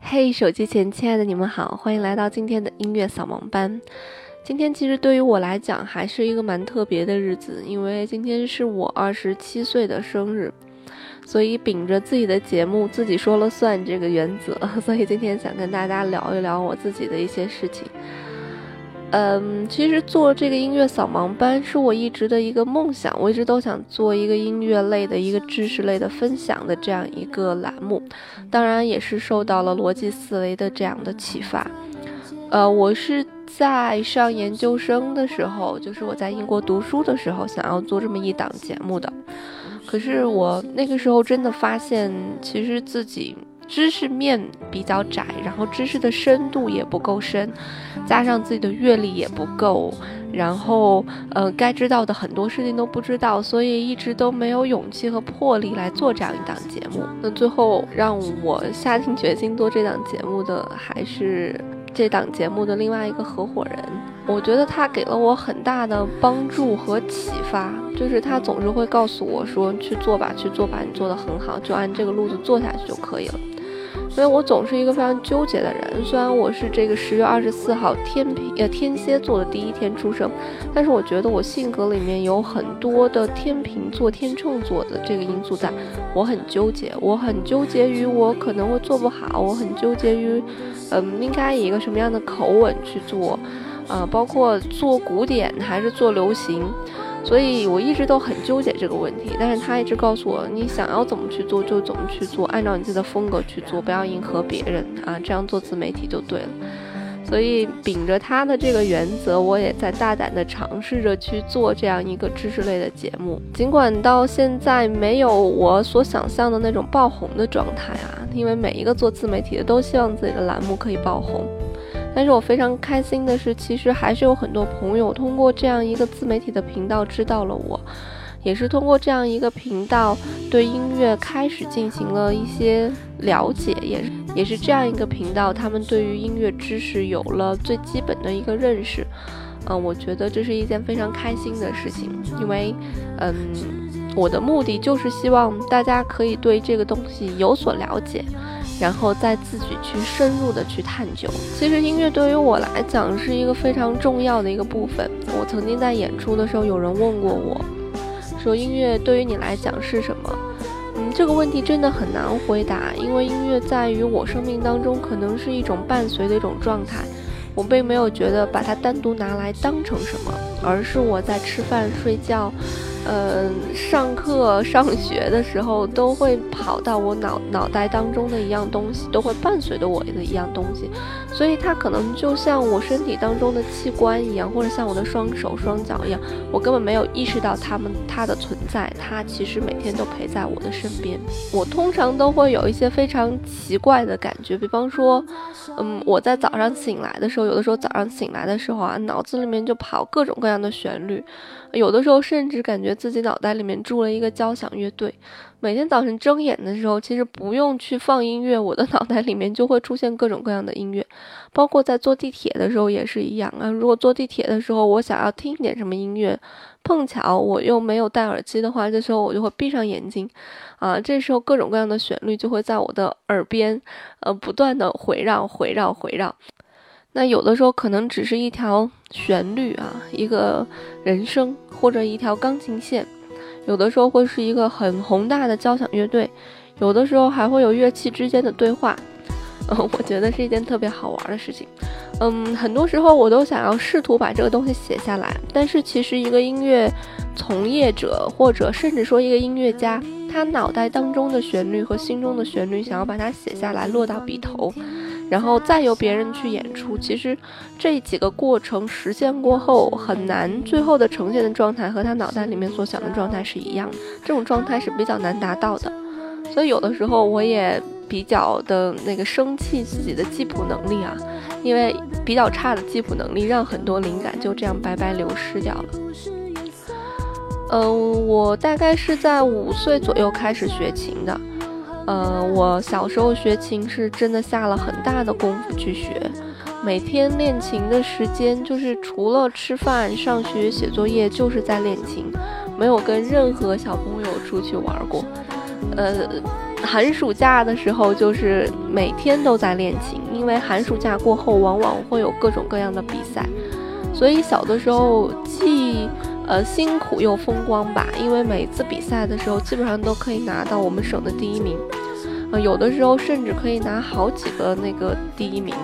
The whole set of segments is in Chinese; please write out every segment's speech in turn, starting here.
嘿，手机前亲爱的你们好，欢迎来到今天的音乐扫盲班。今天其实对于我来讲还是一个蛮特别的日子，因为今天是我二十七岁的生日，所以秉着自己的节目自己说了算这个原则，所以今天想跟大家聊一聊我自己的一些事情。嗯，其实做这个音乐扫盲班是我一直的一个梦想，我一直都想做一个音乐类的一个知识类的分享的这样一个栏目，当然也是受到了逻辑思维的这样的启发。呃，我是在上研究生的时候，就是我在英国读书的时候，想要做这么一档节目的，可是我那个时候真的发现，其实自己。知识面比较窄，然后知识的深度也不够深，加上自己的阅历也不够，然后呃，该知道的很多事情都不知道，所以一直都没有勇气和魄力来做这样一档节目。那最后让我下定决心做这档节目的，还是这档节目的另外一个合伙人。我觉得他给了我很大的帮助和启发，就是他总是会告诉我说：“去做吧，去做吧，你做的很好，就按这个路子做下去就可以了。”所以，我总是一个非常纠结的人。虽然我是这个十月二十四号天平呃天蝎座的第一天出生，但是我觉得我性格里面有很多的天平座、天秤座的这个因素在，我很纠结，我很纠结于我可能会做不好，我很纠结于，嗯，应该以一个什么样的口吻去做，啊，包括做古典还是做流行。所以我一直都很纠结这个问题，但是他一直告诉我，你想要怎么去做就怎么去做，按照你自己的风格去做，不要迎合别人啊，这样做自媒体就对了。所以秉着他的这个原则，我也在大胆的尝试着去做这样一个知识类的节目，尽管到现在没有我所想象的那种爆红的状态啊，因为每一个做自媒体的都希望自己的栏目可以爆红。但是我非常开心的是，其实还是有很多朋友通过这样一个自媒体的频道知道了我，也是通过这样一个频道对音乐开始进行了一些了解，也也是这样一个频道，他们对于音乐知识有了最基本的一个认识。嗯，我觉得这是一件非常开心的事情，因为，嗯，我的目的就是希望大家可以对这个东西有所了解。然后再自己去深入的去探究。其实音乐对于我来讲是一个非常重要的一个部分。我曾经在演出的时候，有人问过我，说音乐对于你来讲是什么？嗯，这个问题真的很难回答，因为音乐在于我生命当中可能是一种伴随的一种状态。我并没有觉得把它单独拿来当成什么，而是我在吃饭、睡觉。嗯，上课、上学的时候都会跑到我脑脑袋当中的一样东西，都会伴随着我的一样东西，所以它可能就像我身体当中的器官一样，或者像我的双手、双脚一样，我根本没有意识到它们它的存在，它其实每天都陪在我的身边。我通常都会有一些非常奇怪的感觉，比方说，嗯，我在早上醒来的时候，有的时候早上醒来的时候啊，脑子里面就跑各种各样的旋律。有的时候甚至感觉自己脑袋里面住了一个交响乐队。每天早晨睁眼的时候，其实不用去放音乐，我的脑袋里面就会出现各种各样的音乐。包括在坐地铁的时候也是一样啊。如果坐地铁的时候我想要听一点什么音乐，碰巧我又没有戴耳机的话，这时候我就会闭上眼睛，啊，这时候各种各样的旋律就会在我的耳边，呃，不断的回绕、回绕、回绕。那有的时候可能只是一条旋律啊，一个人声或者一条钢琴线，有的时候会是一个很宏大的交响乐队，有的时候还会有乐器之间的对话，嗯，我觉得是一件特别好玩的事情。嗯，很多时候我都想要试图把这个东西写下来，但是其实一个音乐从业者或者甚至说一个音乐家，他脑袋当中的旋律和心中的旋律，想要把它写下来落到笔头。然后再由别人去演出，其实这几个过程实现过后很难，最后的呈现的状态和他脑袋里面所想的状态是一样的，这种状态是比较难达到的。所以有的时候我也比较的那个生气自己的记谱能力啊，因为比较差的记谱能力让很多灵感就这样白白流失掉了。嗯，我大概是在五岁左右开始学琴的。呃，我小时候学琴是真的下了很大的功夫去学，每天练琴的时间就是除了吃饭、上学、写作业，就是在练琴，没有跟任何小朋友出去玩过。呃，寒暑假的时候，就是每天都在练琴，因为寒暑假过后往往会有各种各样的比赛，所以小的时候既呃辛苦又风光吧，因为每次比赛的时候基本上都可以拿到我们省的第一名。啊，有的时候甚至可以拿好几个那个第一名，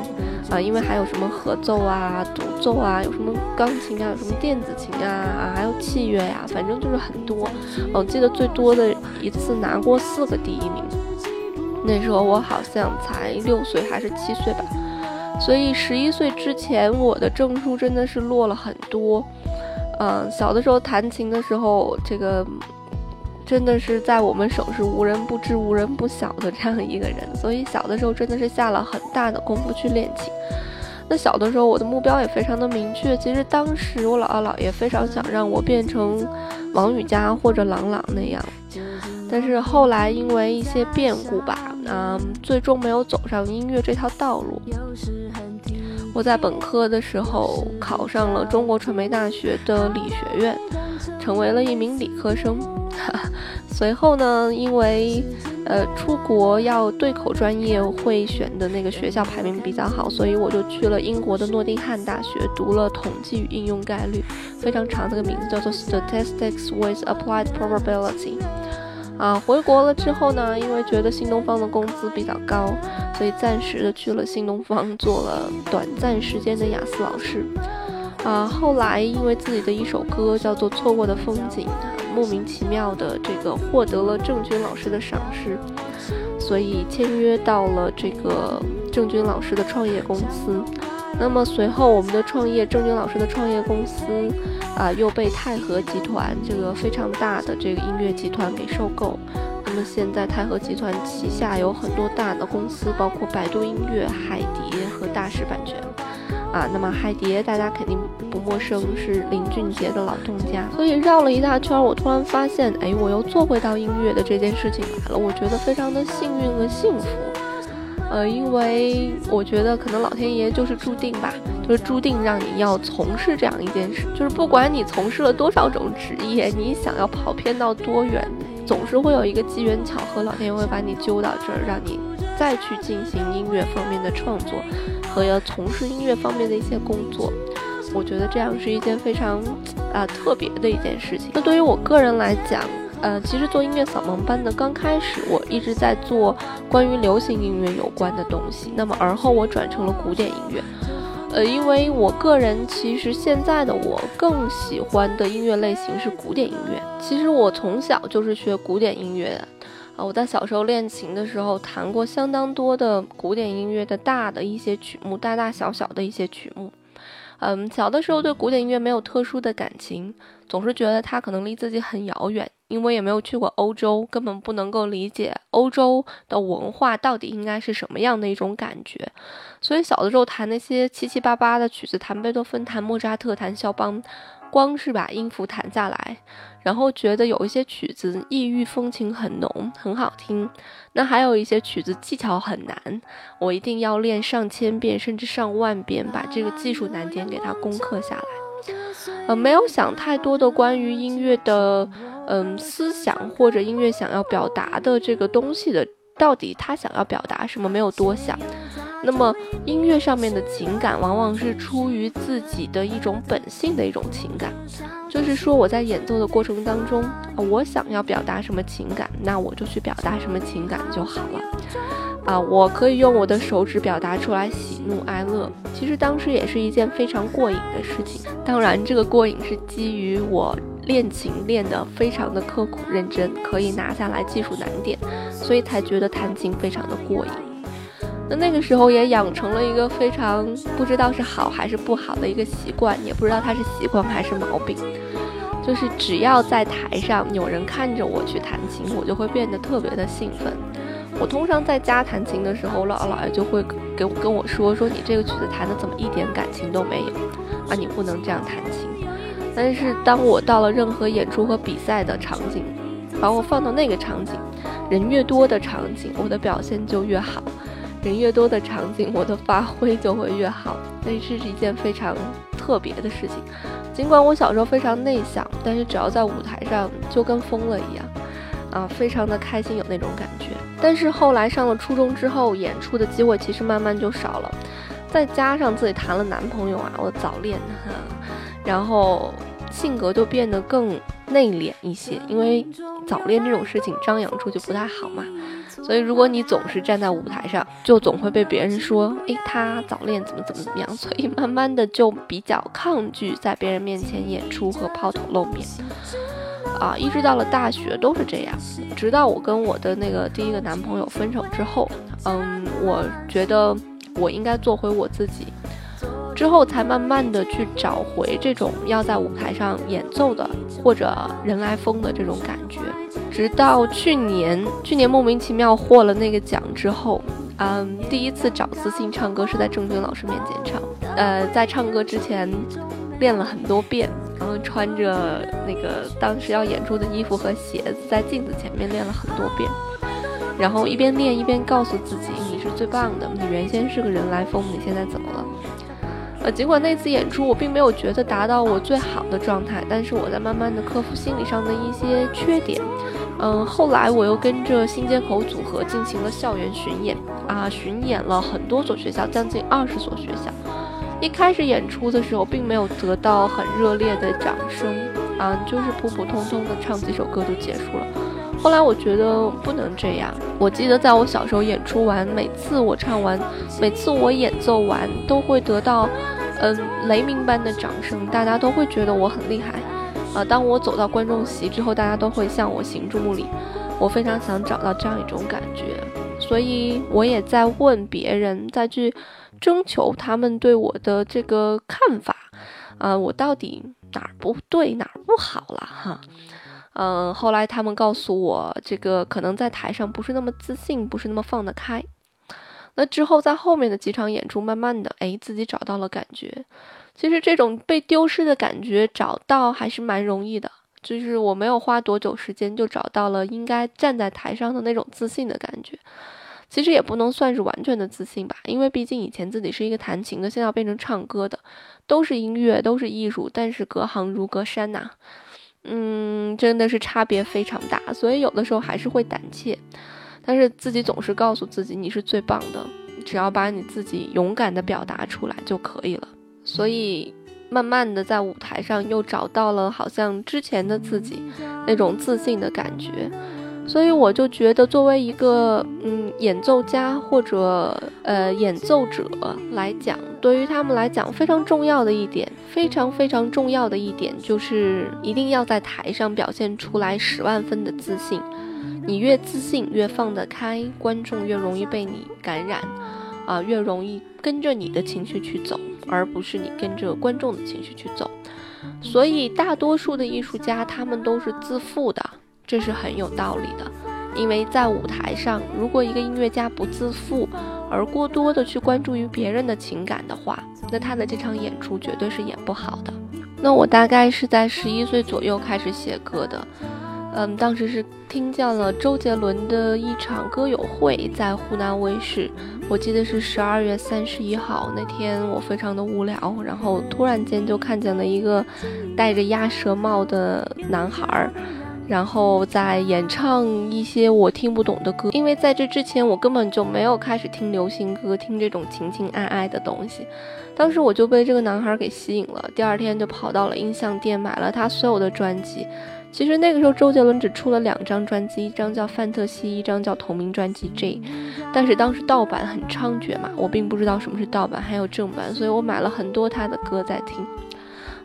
啊，因为还有什么合奏啊、独奏啊，有什么钢琴啊，有什么电子琴啊，啊，还有器乐呀，反正就是很多。我记得最多的一次拿过四个第一名，那时候我好像才六岁还是七岁吧，所以十一岁之前我的证书真的是落了很多。嗯，小的时候弹琴的时候，这个。真的是在我们省是无人不知、无人不晓的这样一个人，所以小的时候真的是下了很大的功夫去练琴。那小的时候我的目标也非常的明确，其实当时我姥姥姥爷非常想让我变成王羽佳或者郎朗那样，但是后来因为一些变故吧，嗯，最终没有走上音乐这条道路。我在本科的时候考上了中国传媒大学的理学院，成为了一名理科生。随后呢，因为呃出国要对口专业会选的那个学校排名比较好，所以我就去了英国的诺丁汉大学读了统计与应用概率，非常长这个名字叫做 Statistics with Applied Probability。啊，回国了之后呢，因为觉得新东方的工资比较高，所以暂时的去了新东方做了短暂时间的雅思老师。啊，后来因为自己的一首歌叫做《错过的风景》，莫名其妙的这个获得了郑钧老师的赏识，所以签约到了这个郑钧老师的创业公司。那么随后我们的创业，郑钧老师的创业公司啊又被泰禾集团这个非常大的这个音乐集团给收购。那么现在泰禾集团旗下有很多大的公司，包括百度音乐、海蝶和大师版权。啊，那么海蝶大家肯定不陌生，是林俊杰的老东家。所以绕了一大圈，我突然发现，哎，我又做回到音乐的这件事情来了。我觉得非常的幸运和幸福。呃，因为我觉得可能老天爷就是注定吧，就是注定让你要从事这样一件事，就是不管你从事了多少种职业，你想要跑偏到多远，总是会有一个机缘巧合，老天爷会把你揪到这儿，让你再去进行音乐方面的创作。和要从事音乐方面的一些工作，我觉得这样是一件非常啊特别的一件事情。那对于我个人来讲，呃，其实做音乐扫盲班的刚开始，我一直在做关于流行音乐有关的东西。那么而后我转成了古典音乐，呃，因为我个人其实现在的我更喜欢的音乐类型是古典音乐。其实我从小就是学古典音乐的。啊，我在小时候练琴的时候弹过相当多的古典音乐的大的一些曲目，大大小小的一些曲目。嗯，小的时候对古典音乐没有特殊的感情，总是觉得它可能离自己很遥远，因为也没有去过欧洲，根本不能够理解欧洲的文化到底应该是什么样的一种感觉。所以小的时候弹那些七七八八的曲子，弹贝多芬、弹莫扎特、弹肖邦。光是把音符弹下来，然后觉得有一些曲子异域风情很浓，很好听。那还有一些曲子技巧很难，我一定要练上千遍甚至上万遍，把这个技术难点给它攻克下来。呃，没有想太多的关于音乐的，嗯，思想或者音乐想要表达的这个东西的，到底他想要表达什么，没有多想。那么音乐上面的情感，往往是出于自己的一种本性的一种情感，就是说我在演奏的过程当中，我想要表达什么情感，那我就去表达什么情感就好了。啊，我可以用我的手指表达出来喜怒哀乐，其实当时也是一件非常过瘾的事情。当然，这个过瘾是基于我练琴练得非常的刻苦认真，可以拿下来技术难点，所以才觉得弹琴非常的过瘾。那那个时候也养成了一个非常不知道是好还是不好的一个习惯，也不知道它是习惯还是毛病，就是只要在台上有人看着我去弹琴，我就会变得特别的兴奋。我通常在家弹琴的时候，姥姥姥爷就会给跟我说说你这个曲子弹的怎么一点感情都没有啊，你不能这样弹琴。但是当我到了任何演出和比赛的场景，把我放到那个场景，人越多的场景，我的表现就越好。人越多的场景，我的发挥就会越好，那是一件非常特别的事情。尽管我小时候非常内向，但是只要在舞台上就跟疯了一样，啊，非常的开心，有那种感觉。但是后来上了初中之后，演出的机会其实慢慢就少了，再加上自己谈了男朋友啊，我早恋哈，然后性格就变得更内敛一些，因为早恋这种事情张扬出去不太好嘛。所以，如果你总是站在舞台上，就总会被别人说，诶，他早恋怎么怎么怎么样。所以，慢慢的就比较抗拒在别人面前演出和抛头露面。啊，一直到了大学都是这样。直到我跟我的那个第一个男朋友分手之后，嗯，我觉得我应该做回我自己。之后才慢慢的去找回这种要在舞台上演奏的或者人来疯的这种感觉。直到去年，去年莫名其妙获了那个奖之后，嗯，第一次找自信唱歌是在郑钧老师面前唱。呃，在唱歌之前练了很多遍，然后穿着那个当时要演出的衣服和鞋子，在镜子前面练了很多遍，然后一边练一边告诉自己：“你是最棒的，你原先是个人来疯，你现在怎么了？”呃，尽管那次演出我并没有觉得达到我最好的状态，但是我在慢慢的克服心理上的一些缺点。嗯，后来我又跟着新街口组合进行了校园巡演啊，巡演了很多所学校，将近二十所学校。一开始演出的时候，并没有得到很热烈的掌声啊，就是普普通通的唱几首歌就结束了。后来我觉得不能这样。我记得在我小时候演出完，每次我唱完，每次我演奏完，都会得到嗯雷鸣般的掌声，大家都会觉得我很厉害。啊！当我走到观众席之后，大家都会向我行注目礼。我非常想找到这样一种感觉，所以我也在问别人，再去征求他们对我的这个看法。啊，我到底哪儿不对，哪儿不好了？哈，嗯，后来他们告诉我，这个可能在台上不是那么自信，不是那么放得开。那之后，在后面的几场演出，慢慢的，哎，自己找到了感觉。其实这种被丢失的感觉找到还是蛮容易的，就是我没有花多久时间就找到了应该站在台上的那种自信的感觉。其实也不能算是完全的自信吧，因为毕竟以前自己是一个弹琴的，现在要变成唱歌的，都是音乐，都是艺术，但是隔行如隔山呐，嗯，真的是差别非常大，所以有的时候还是会胆怯。但是自己总是告诉自己，你是最棒的，只要把你自己勇敢的表达出来就可以了。所以，慢慢的在舞台上又找到了好像之前的自己那种自信的感觉，所以我就觉得，作为一个嗯演奏家或者呃演奏者来讲，对于他们来讲非常重要的一点，非常非常重要的一点就是一定要在台上表现出来十万分的自信。你越自信，越放得开，观众越容易被你感染，啊，越容易跟着你的情绪去走。而不是你跟着观众的情绪去走，所以大多数的艺术家他们都是自负的，这是很有道理的。因为在舞台上，如果一个音乐家不自负，而过多的去关注于别人的情感的话，那他的这场演出绝对是演不好的。那我大概是在十一岁左右开始写歌的。嗯，当时是听见了周杰伦的一场歌友会，在湖南卫视，我记得是十二月三十一号那天，我非常的无聊，然后突然间就看见了一个戴着鸭舌帽的男孩儿，然后在演唱一些我听不懂的歌，因为在这之前我根本就没有开始听流行歌，听这种情情爱爱的东西，当时我就被这个男孩给吸引了，第二天就跑到了音像店买了他所有的专辑。其实那个时候，周杰伦只出了两张专辑，一张叫《范特西》，一张叫同名专辑《J》。但是当时盗版很猖獗嘛，我并不知道什么是盗版，还有正版，所以我买了很多他的歌在听。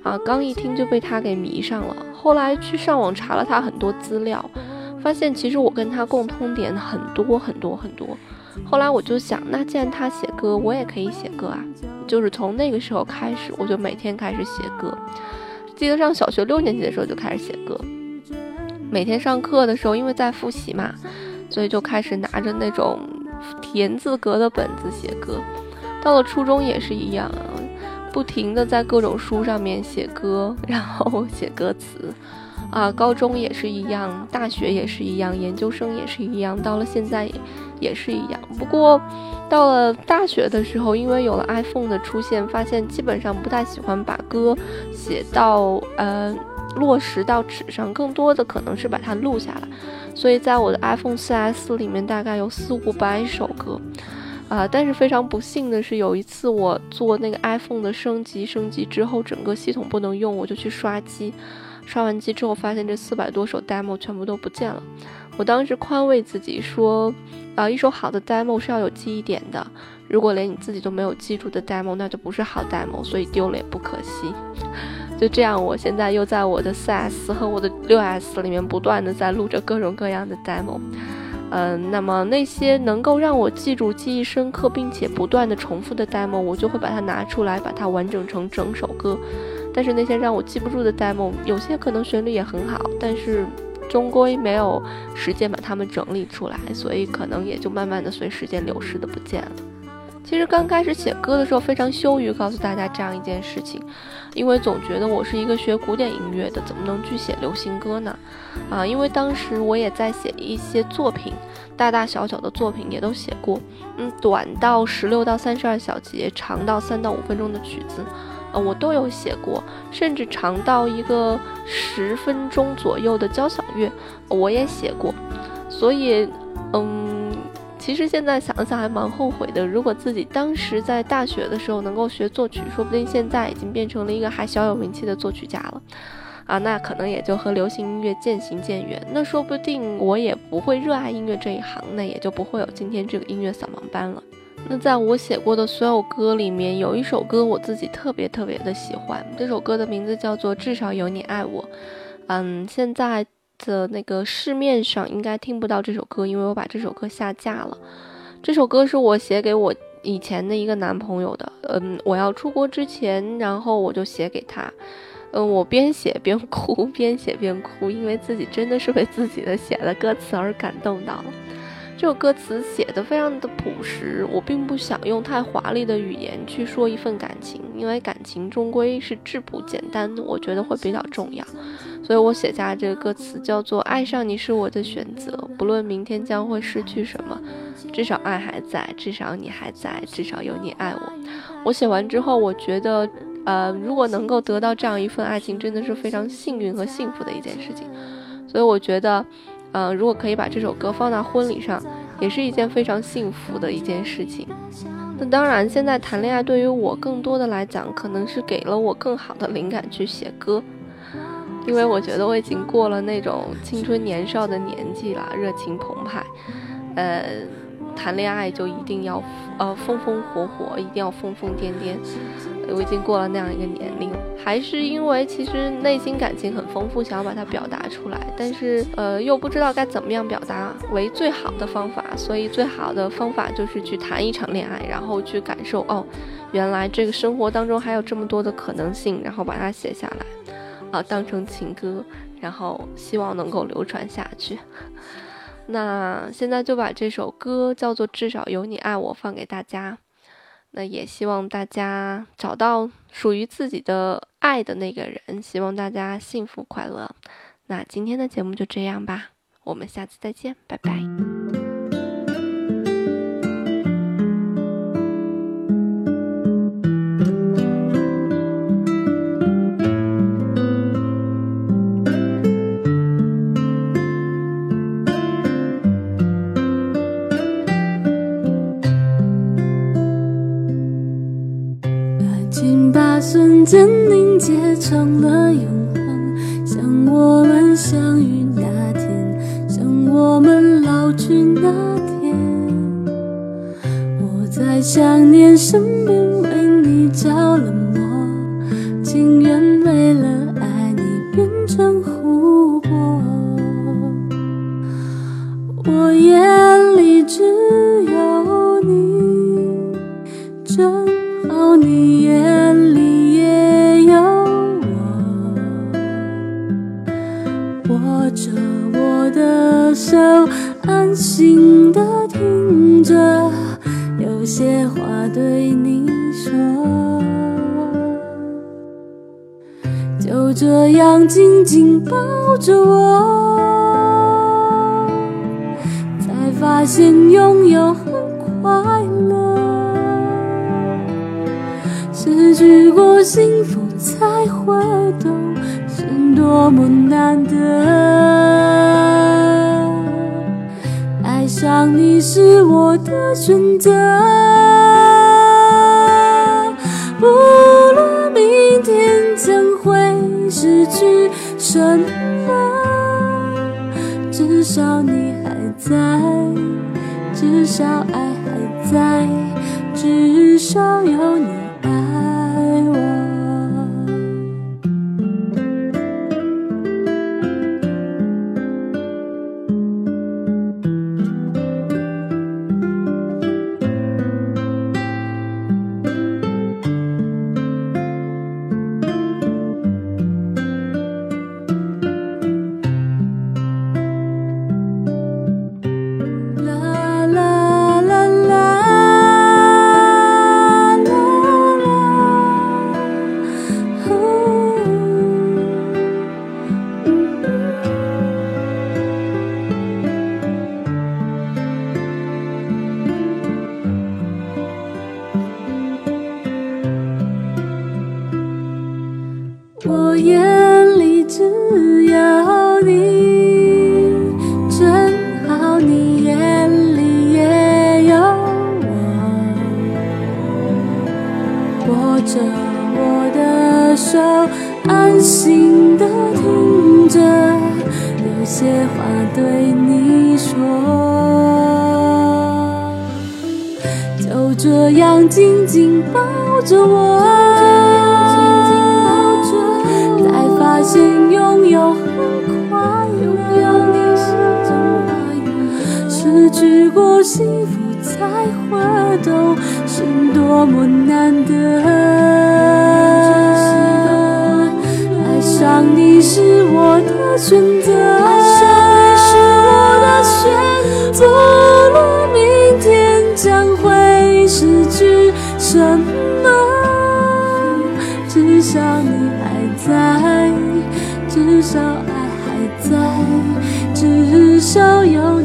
啊，刚一听就被他给迷上了。后来去上网查了他很多资料，发现其实我跟他共通点很多很多很多。后来我就想，那既然他写歌，我也可以写歌啊。就是从那个时候开始，我就每天开始写歌。记得上小学六年级的时候就开始写歌。每天上课的时候，因为在复习嘛，所以就开始拿着那种田字格的本子写歌。到了初中也是一样，不停的在各种书上面写歌，然后写歌词。啊，高中也是一样，大学也是一样，研究生也是一样，到了现在也也是一样。不过到了大学的时候，因为有了 iPhone 的出现，发现基本上不太喜欢把歌写到呃。落实到纸上，更多的可能是把它录下来。所以在我的 iPhone 4S 里面大概有四五百首歌，啊，但是非常不幸的是，有一次我做那个 iPhone 的升级，升级之后整个系统不能用，我就去刷机，刷完机之后发现这四百多首 demo 全部都不见了。我当时宽慰自己说，啊，一首好的 demo 是要有记忆点的，如果连你自己都没有记住的 demo，那就不是好 demo，所以丢了也不可惜。就这样，我现在又在我的 4S 和我的 6S 里面不断的在录着各种各样的 demo，嗯，那么那些能够让我记住、记忆深刻，并且不断的重复的 demo，我就会把它拿出来，把它完整成整首歌。但是那些让我记不住的 demo，有些可能旋律也很好，但是终归没有时间把它们整理出来，所以可能也就慢慢的随时间流逝的不见了。其实刚开始写歌的时候非常羞于告诉大家这样一件事情，因为总觉得我是一个学古典音乐的，怎么能去写流行歌呢？啊，因为当时我也在写一些作品，大大小小的作品也都写过，嗯，短到十六到三十二小节，长到三到五分钟的曲子，呃，我都有写过，甚至长到一个十分钟左右的交响乐，我也写过，所以，嗯。其实现在想想还蛮后悔的。如果自己当时在大学的时候能够学作曲，说不定现在已经变成了一个还小有名气的作曲家了，啊，那可能也就和流行音乐渐行渐远。那说不定我也不会热爱音乐这一行，那也就不会有今天这个音乐扫盲班了。那在我写过的所有歌里面，有一首歌我自己特别特别的喜欢，这首歌的名字叫做《至少有你爱我》。嗯，现在。的那个市面上应该听不到这首歌，因为我把这首歌下架了。这首歌是我写给我以前的一个男朋友的，嗯，我要出国之前，然后我就写给他，嗯，我边写边哭，边写边哭，因为自己真的是为自己的写的歌词而感动到了。这首歌词写的非常的朴实，我并不想用太华丽的语言去说一份感情，因为感情终归是质朴简单，我觉得会比较重要，所以我写下这个歌词叫做“爱上你是我的选择，不论明天将会失去什么，至少爱还在，至少你还在，至少有你爱我。”我写完之后，我觉得，呃，如果能够得到这样一份爱情，真的是非常幸运和幸福的一件事情，所以我觉得。嗯，如果可以把这首歌放到婚礼上，也是一件非常幸福的一件事情。那当然，现在谈恋爱对于我更多的来讲，可能是给了我更好的灵感去写歌，因为我觉得我已经过了那种青春年少的年纪了，热情澎湃，呃。谈恋爱就一定要呃风风火火，一定要疯疯癫癫。我已经过了那样一个年龄，还是因为其实内心感情很丰富，想要把它表达出来，但是呃又不知道该怎么样表达为最好的方法，所以最好的方法就是去谈一场恋爱，然后去感受哦，原来这个生活当中还有这么多的可能性，然后把它写下来，啊，当成情歌，然后希望能够流传下去。那现在就把这首歌叫做《至少有你爱我》放给大家，那也希望大家找到属于自己的爱的那个人，希望大家幸福快乐。那今天的节目就这样吧，我们下次再见，拜拜。我眼里只有你，正好你眼里也有我。握着我的手，安心的听着，有些话对你说。就这样紧紧抱着我，先拥有很快乐，失去过幸福才会懂。是多么难得！爱上你是我的选择。不论明天将会失去什么，至少你还在，至少爱还在，至少有你握着我的手，安心的听着，有些话对你说。就这样紧紧抱着我，才发现拥有很快乐，失去过幸福才会懂是多么难得。爱上你是我的选择，爱上你是我的选择。不论明天将会失去什么，至少你还在，至少爱还在至少有，